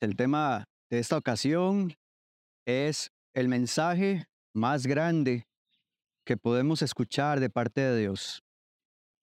El tema de esta ocasión es el mensaje más grande que podemos escuchar de parte de Dios.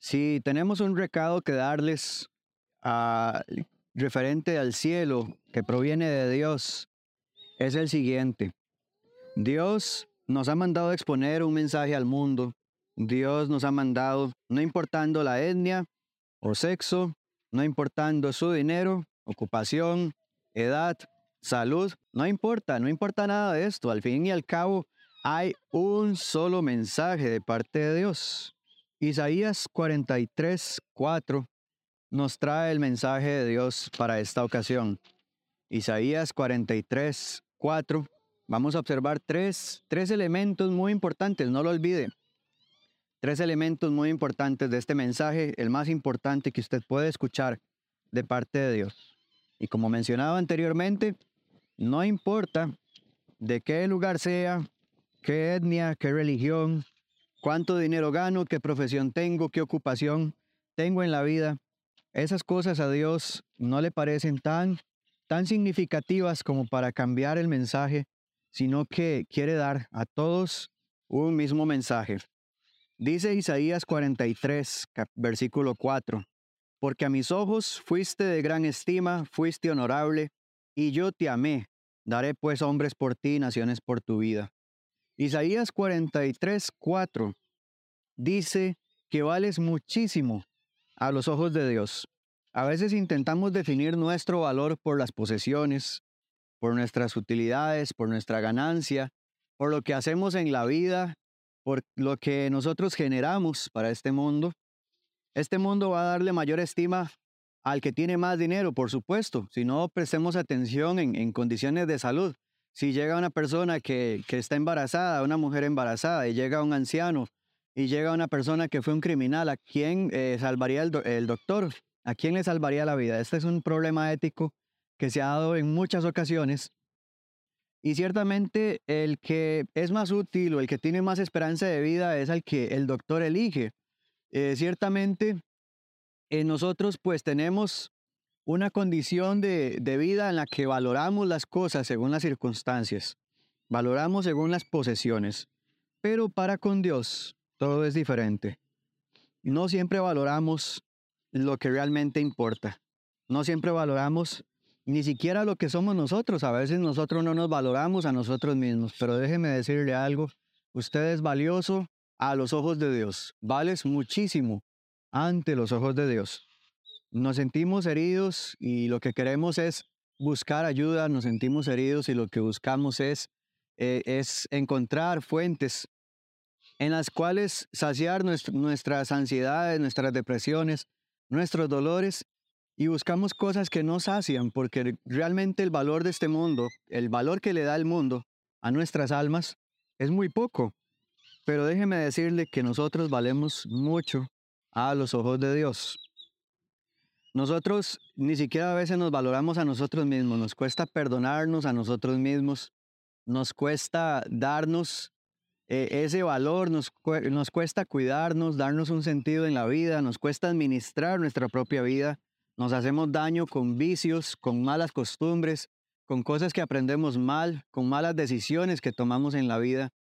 Si tenemos un recado que darles a, referente al cielo que proviene de Dios, es el siguiente. Dios nos ha mandado exponer un mensaje al mundo. Dios nos ha mandado, no importando la etnia o sexo, no importando su dinero, ocupación, edad, salud, no importa, no importa nada de esto. Al fin y al cabo, hay un solo mensaje de parte de Dios. Isaías 43, 4 nos trae el mensaje de Dios para esta ocasión. Isaías 43, 4. Vamos a observar tres, tres elementos muy importantes, no lo olvide. Tres elementos muy importantes de este mensaje, el más importante que usted puede escuchar de parte de Dios. Y como mencionaba anteriormente, no importa de qué lugar sea, qué etnia, qué religión, cuánto dinero gano, qué profesión tengo, qué ocupación tengo en la vida, esas cosas a Dios no le parecen tan, tan significativas como para cambiar el mensaje, sino que quiere dar a todos un mismo mensaje. Dice Isaías 43, versículo 4, porque a mis ojos fuiste de gran estima, fuiste honorable, y yo te amé. Daré pues hombres por ti, naciones por tu vida. Isaías 43, 4 dice que vales muchísimo a los ojos de Dios. A veces intentamos definir nuestro valor por las posesiones, por nuestras utilidades, por nuestra ganancia, por lo que hacemos en la vida, por lo que nosotros generamos para este mundo. Este mundo va a darle mayor estima al que tiene más dinero, por supuesto, si no prestemos atención en, condiciones de salud. Si llega una persona que, está embarazada, una mujer embarazada, y llega un anciano y llega una persona que fue un criminal, ¿a quién eh, salvaría el, doctor? ¿A quién le salvaría la vida? Este es un problema ético que se ha dado en muchas ocasiones. Y ciertamente el que es más útil o el que tiene más esperanza de vida es al que el doctor elige. Eh, ciertamente eh, nosotros pues tenemos una condición de, de vida en la que valoramos las cosas según las circunstancias, valoramos según las posesiones, pero para con Dios todo es diferente. No siempre valoramos lo que realmente importa. No siempre valoramos ni siquiera lo que somos nosotros. A veces nosotros no nos valoramos a nosotros mismos. Pero déjeme decirle algo. Usted es valioso a los ojos de Dios. Vales muchísimo ante los ojos de Dios. Nos sentimos heridos y lo que queremos es buscar ayuda. Nos sentimos heridos y lo que buscamos es, eh, es encontrar fuentes en las cuales saciar nuestras ansiedades, nuestras depresiones, nuestros dolores y buscamos cosas que no sacian, porque realmente el valor de este mundo, el valor que le da el mundo a nuestras almas, es muy poco. Pero déjeme decirle que nosotros valemos mucho a los ojos de Dios. Nosotros ni siquiera a veces nos valoramos a nosotros mismos, nos cuesta perdonarnos a nosotros mismos, nos cuesta darnos eh, ese valor, nos, nos cuesta cuidarnos, darnos un sentido en la vida, nos cuesta administrar nuestra propia vida, nos hacemos daño con vicios, con malas costumbres, con cosas que aprendemos mal, con malas decisiones que tomamos en la vida.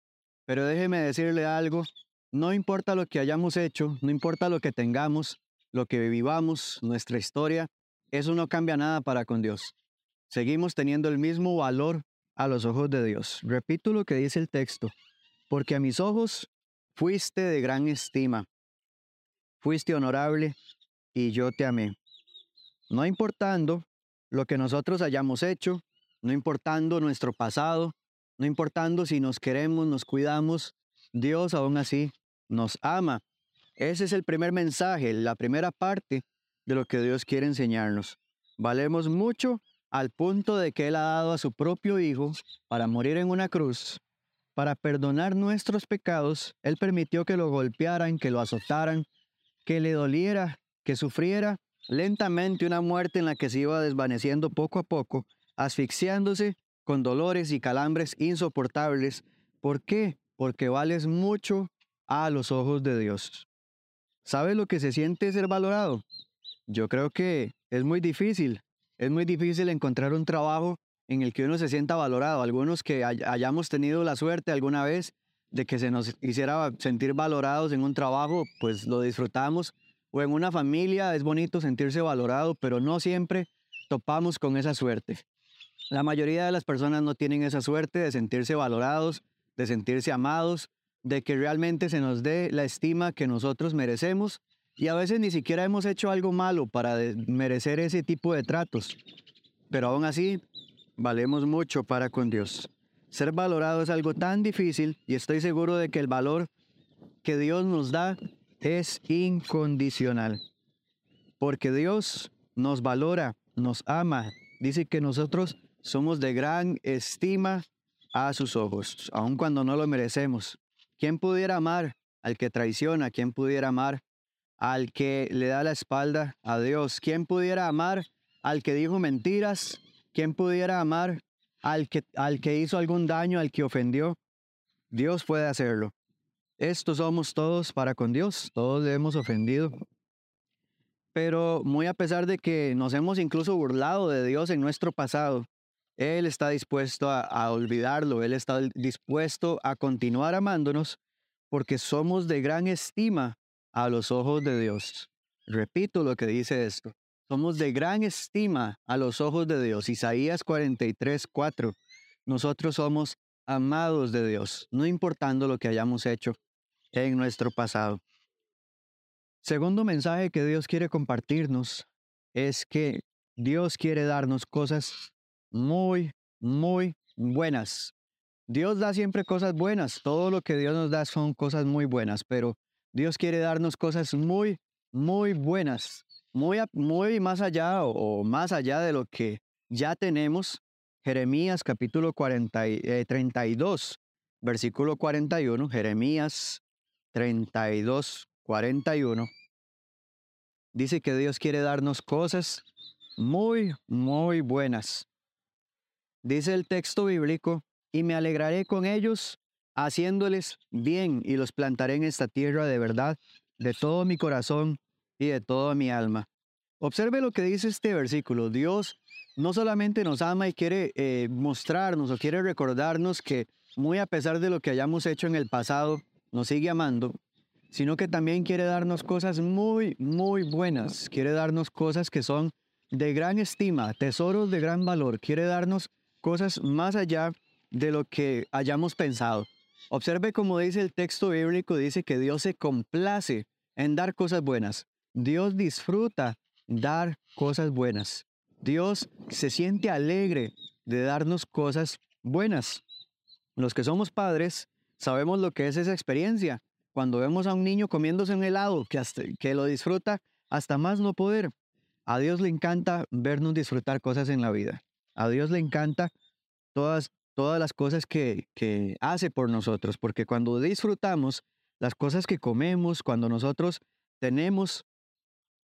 Pero déjeme decirle algo, no importa lo que hayamos hecho, no importa lo que tengamos, lo que vivamos, nuestra historia, eso no cambia nada para con Dios. Seguimos teniendo el mismo valor a los ojos de Dios. Repito lo que dice el texto porque a mis ojos fuiste de gran estima, fuiste honorable y yo te amé. No importando lo que nosotros hayamos hecho, no importando nuestro pasado, no importando si nos queremos, nos cuidamos, Dios aún así nos ama. Ese es el primer mensaje, la primera parte de lo que Dios quiere enseñarnos. Valemos mucho al punto de que Él ha dado a su propio Hijo para morir en una cruz para perdonar nuestros pecados, Él permitió que lo golpearan, que lo azotaran, que le doliera, que sufriera lentamente una muerte en la que se iba desvaneciendo poco a poco, asfixiándose con dolores y calambres insoportables. ¿Por qué? Porque vales mucho a los ojos de Dios. ¿Sabes lo que se siente ser valorado? Yo creo que es muy difícil es muy difícil encontrar un trabajo en el que uno se sienta valorado. Algunos que hayamos tenido la suerte alguna vez de que se nos hiciera sentir valorados en un trabajo, pues lo disfrutamos. O en una familia es bonito sentirse valorado, pero no siempre topamos con esa suerte. La mayoría de las personas no tienen esa suerte de sentirse valorados, de sentirse amados, de que realmente se nos dé la estima que nosotros merecemos y a veces ni siquiera hemos hecho algo malo para merecer ese tipo de tratos. Pero aún así, valemos mucho para con Dios. Ser valorado es algo tan difícil y estoy seguro de que el valor que Dios nos da es incondicional. Porque Dios nos valora, nos ama. Dice que nosotros somos de gran estima a sus ojos, aun cuando no lo merecemos. ¿Quién pudiera amar al que traiciona? ¿Quién pudiera amar al que le da la espalda a Dios? ¿Quién pudiera amar al que dijo mentiras? ¿Quién pudiera amar al que, al que hizo algún daño, al que ofendió? Dios puede hacerlo. Estos somos todos para con Dios, todos le hemos ofendido. Pero muy a pesar de que nos hemos incluso burlado de Dios en nuestro pasado, Él está dispuesto a, olvidarlo, Él está dispuesto a continuar amándonos porque somos de gran estima a los ojos de Dios. Repito lo que dice esto. Somos de gran estima a los ojos de Dios. Isaías 43, 4. Nosotros somos amados de Dios, no importando lo que hayamos hecho en nuestro pasado. Segundo mensaje que Dios quiere compartirnos es que Dios quiere darnos cosas muy, muy buenas. Dios da siempre cosas buenas. Todo lo que Dios nos da son cosas muy buenas, pero Dios quiere darnos cosas muy, muy buenas muy, muy más allá o, más allá de lo que ya tenemos, Jeremías capítulo 40, 32, eh, versículo 41, Jeremías 32, 41, dice que Dios quiere darnos cosas muy, muy buenas. Dice el texto bíblico, y me alegraré con ellos, haciéndoles bien, y los plantaré en esta tierra de verdad, de todo mi corazón y de toda mi alma. Observe lo que dice este versículo. Dios no solamente nos ama y quiere eh, mostrarnos o quiere recordarnos que muy a pesar de lo que hayamos hecho en el pasado, nos sigue amando, sino que también quiere darnos cosas muy, muy buenas. Quiere darnos cosas que son de gran estima, tesoros de gran valor. Quiere darnos cosas más allá de lo que hayamos pensado. Observe como dice el texto bíblico, dice que Dios se complace en dar cosas buenas. Dios disfruta dar cosas buenas. Dios se siente alegre de darnos cosas buenas. Los que somos padres sabemos lo que es esa experiencia. Cuando vemos a un niño comiéndose un helado que, que lo disfruta hasta más no poder. A Dios le encanta vernos disfrutar cosas en la vida. A Dios le encanta todas, todas las cosas que, que hace por nosotros, porque cuando disfrutamos las cosas que comemos, cuando nosotros tenemos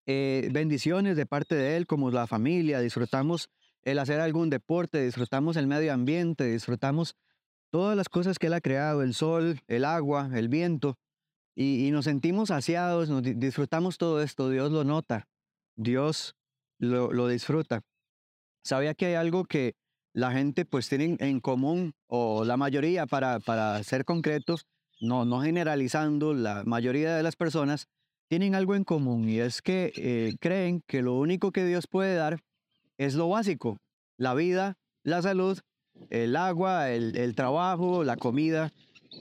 eh, bendiciones de parte de Él, como la familia, disfrutamos el hacer algún deporte, disfrutamos el medio ambiente, disfrutamos todas las cosas que Él ha creado, el sol, el agua, el viento, y, nos sentimos saciados, nos disfrutamos todo esto, Dios lo nota, Dios lo, lo disfruta. Sabía que hay algo que la gente pues tiene en común, o la mayoría para, para ser concretos, no, no generalizando, la mayoría de las personas tienen algo en común y es que eh, creen que lo único que Dios puede dar es lo básico, la vida, la salud, el agua, el, trabajo, la comida.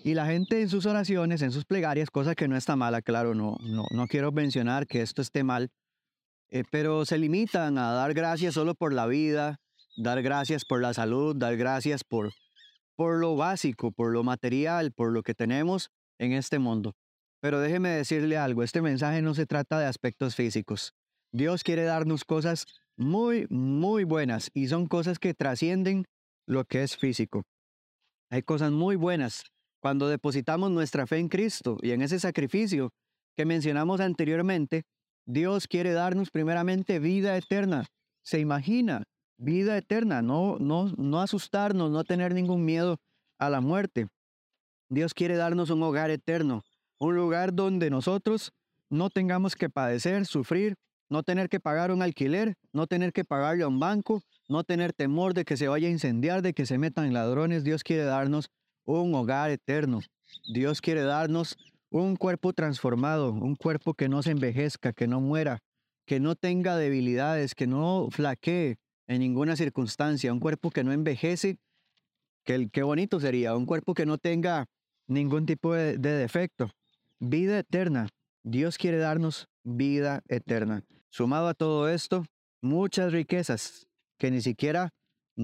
Y la gente en sus oraciones, en sus plegarias, cosa que no está mala, claro, no, no, no quiero mencionar que esto esté mal, eh, pero se limitan a dar gracias solo por la vida, dar gracias por la salud, dar gracias por, por lo básico, por lo material, por lo que tenemos en este mundo. Pero déjeme decirle algo, este mensaje no se trata de aspectos físicos. Dios quiere darnos cosas muy, muy buenas y son cosas que trascienden lo que es físico. Hay cosas muy buenas cuando depositamos nuestra fe en Cristo y en ese sacrificio que mencionamos anteriormente. Dios quiere darnos primeramente vida eterna. ¿Se imagina? Vida eterna, no, no, no asustarnos, no tener ningún miedo a la muerte. Dios quiere darnos un hogar eterno un lugar donde nosotros no tengamos que padecer, sufrir no tener que pagar un alquiler, no tener que pagarle a un banco, no tener temor de que se vaya a incendiar, de que se metan ladrones. Dios quiere darnos un hogar eterno. Dios quiere darnos un cuerpo transformado, un cuerpo que no se envejezca, que no muera, que no tenga debilidades, que no flaquee en ninguna circunstancia, un cuerpo que no envejece, que qué bonito sería, un cuerpo que no tenga ningún tipo de defecto. Vida eterna. Dios quiere darnos vida eterna. Sumado a todo esto, muchas riquezas que ni siquiera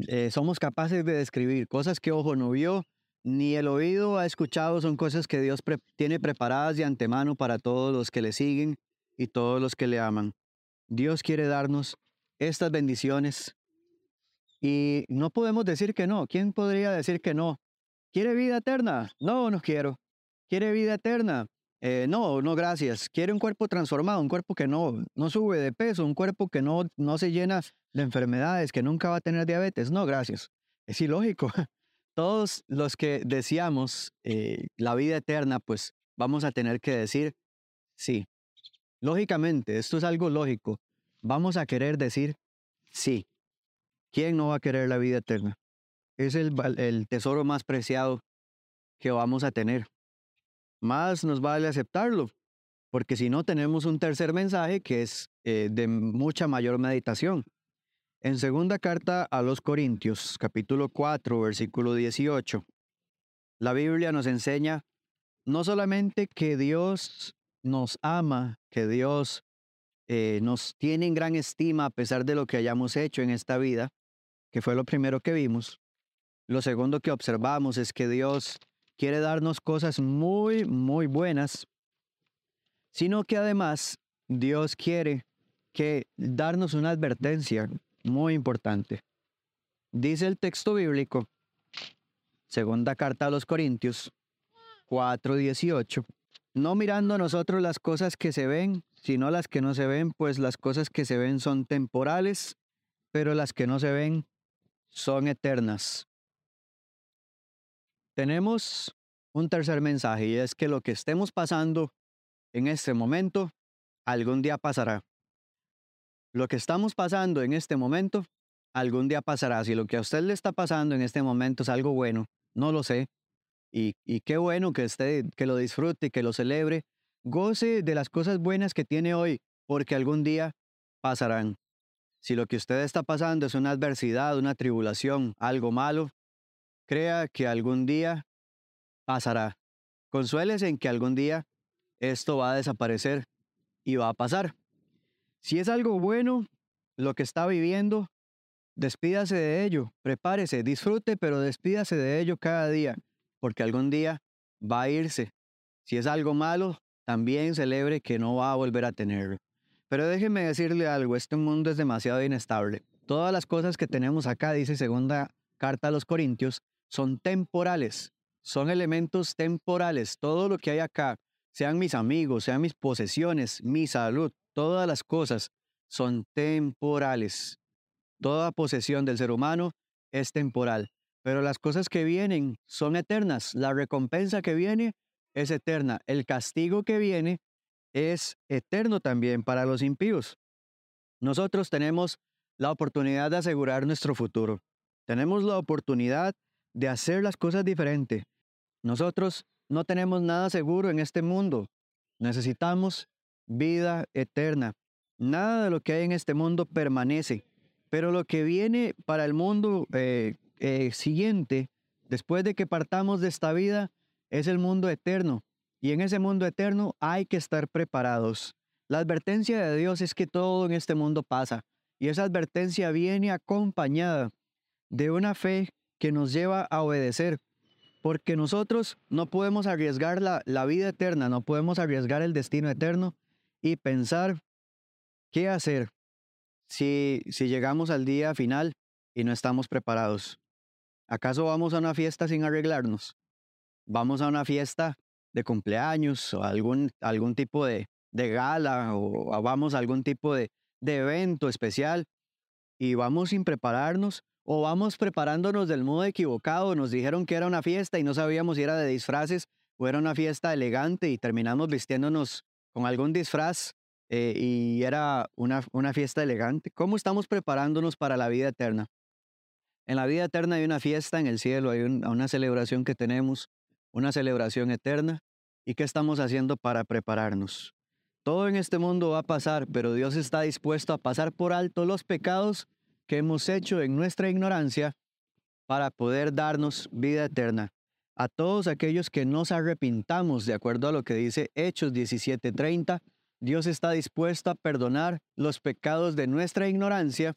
eh, somos capaces de describir, cosas que ojo no vio, ni el oído ha escuchado, son cosas que Dios tiene preparadas de antemano para todos los que le siguen y todos los que le aman. Dios quiere darnos estas bendiciones y no podemos decir que no. ¿Quién podría decir que no? ¿Quiere vida eterna? No, no quiero. ¿Quiere vida eterna? Eh, no, no, gracias. Quiere un cuerpo transformado, un cuerpo que no, no sube de peso, un cuerpo que no, no se llena de enfermedades, que nunca va a tener diabetes. No, gracias. Es ilógico. Todos los que deseamos eh, la vida eterna, pues vamos a tener que decir sí. Lógicamente, esto es algo lógico. Vamos a querer decir sí. ¿Quién no va a querer la vida eterna? Es el, tesoro más preciado que vamos a tener más nos vale aceptarlo, porque si no tenemos un tercer mensaje que es eh, de mucha mayor meditación. En segunda carta a los Corintios, capítulo 4, versículo 18, la Biblia nos enseña no solamente que Dios nos ama, que Dios eh, nos tiene en gran estima a pesar de lo que hayamos hecho en esta vida, que fue lo primero que vimos. Lo segundo que observamos es que Dios quiere darnos cosas muy, muy buenas, sino que además Dios quiere que darnos una advertencia muy importante. Dice el texto bíblico, segunda carta a los Corintios 4:18, no mirando nosotros las cosas que se ven, sino las que no se ven, pues las cosas que se ven son temporales, pero las que no se ven son eternas. Tenemos un tercer mensaje y es que lo que estemos pasando en este momento, algún día pasará. Lo que estamos pasando en este momento, algún día pasará. Si lo que a usted le está pasando en este momento es algo bueno, no lo sé. Y, y qué bueno que, esté, que lo disfrute, que lo celebre. Goce de las cosas buenas que tiene hoy, porque algún día pasarán. Si lo que usted está pasando es una adversidad, una tribulación, algo malo, crea que algún día pasará. Consuélese en que algún día esto va a desaparecer y va a pasar. Si es algo bueno lo que está viviendo, despídase de ello, prepárese, disfrute, pero despídase de ello cada día, porque algún día va a irse. Si es algo malo, también celebre que no va a volver a tenerlo. Pero déjeme decirle algo, este mundo es demasiado inestable. Todas las cosas que tenemos acá, dice segunda carta a los Corintios, son temporales, son elementos temporales. Todo lo que hay acá, sean mis amigos, sean mis posesiones, mi salud, todas las cosas son temporales. Toda posesión del ser humano es temporal, pero las cosas que vienen son eternas. La recompensa que viene es eterna. El castigo que viene es eterno también para los impíos. Nosotros tenemos la oportunidad de asegurar nuestro futuro. Tenemos la oportunidad de hacer las cosas diferente. Nosotros no tenemos nada seguro en este mundo. Necesitamos vida eterna. Nada de lo que hay en este mundo permanece, pero lo que viene para el mundo eh, eh, siguiente, después de que partamos de esta vida, es el mundo eterno. Y en ese mundo eterno hay que estar preparados. La advertencia de Dios es que todo en este mundo pasa. Y esa advertencia viene acompañada de una fe que nos lleva a obedecer. Porque nosotros no podemos arriesgar la, la vida eterna, no podemos arriesgar el destino eterno y pensar qué hacer si, si llegamos al día final y no estamos preparados. ¿Acaso vamos a una fiesta sin arreglarnos? ¿Vamos a una fiesta de cumpleaños o algún, algún tipo de, de gala o vamos a algún tipo de, de evento especial y vamos sin prepararnos? o vamos preparándonos del modo equivocado, nos dijeron que era una fiesta y no sabíamos si era de disfraces o era una fiesta elegante y terminamos vistiéndonos con algún disfraz eh, y era una, una fiesta elegante. ¿Cómo estamos preparándonos para la vida eterna? En la vida eterna hay una fiesta en el cielo, hay una celebración que tenemos, una celebración eterna. ¿Y qué estamos haciendo para prepararnos? Todo en este mundo va a pasar, pero Dios está dispuesto a pasar por alto los pecados que hemos hecho en nuestra ignorancia para poder darnos vida eterna. A todos aquellos que nos arrepintamos, de acuerdo a lo que dice Hechos 17:30, Dios está dispuesto a perdonar los pecados de nuestra ignorancia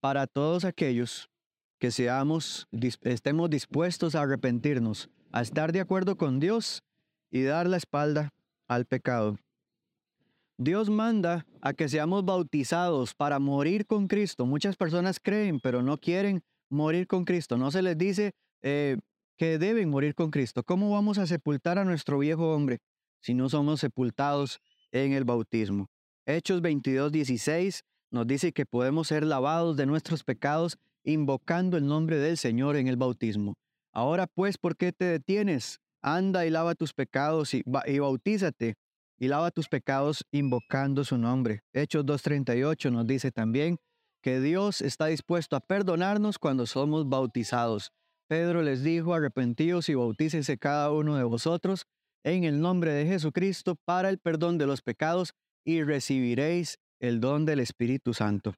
para todos aquellos que seamos, estemos dispuestos a arrepentirnos, a estar de acuerdo con Dios y dar la espalda al pecado. Dios manda a que seamos bautizados para morir con Cristo. Muchas personas creen, pero no quieren morir con Cristo. No se les dice eh, que deben morir con Cristo. ¿Cómo vamos a sepultar a nuestro viejo hombre si no somos sepultados en el bautismo? Hechos 22, 16 nos dice que podemos ser lavados de nuestros pecados invocando el nombre del Señor en el bautismo. Ahora pues, ¿por qué te detienes? Anda y lava tus pecados y, bautízate y lava tus pecados invocando su nombre. Hechos 2.38 nos dice también que Dios está dispuesto a perdonarnos cuando somos bautizados. Pedro les dijo, arrepentíos y bautícense cada uno de vosotros en el nombre de Jesucristo para el perdón de los pecados y recibiréis el don del Espíritu Santo.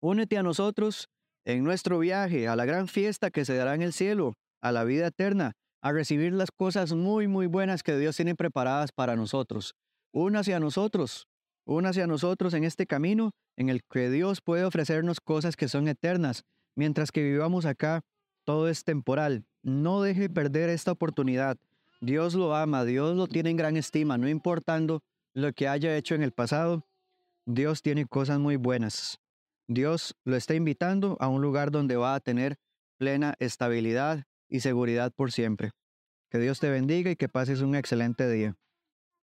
Únete a nosotros en nuestro viaje a la gran fiesta que se dará en el cielo, a la vida eterna, a recibir las cosas muy, muy buenas que Dios tiene preparadas para nosotros. Únase a nosotros, únase a nosotros en este camino en el que Dios puede ofrecernos cosas que son eternas, mientras que vivamos acá, todo es temporal. No deje perder esta oportunidad. Dios lo ama, Dios lo tiene en gran estima, no importando lo que haya hecho en el pasado, Dios tiene cosas muy buenas. Dios lo está invitando a un lugar donde va a tener plena estabilidad y seguridad por siempre. Que Dios te bendiga y que pases un excelente día.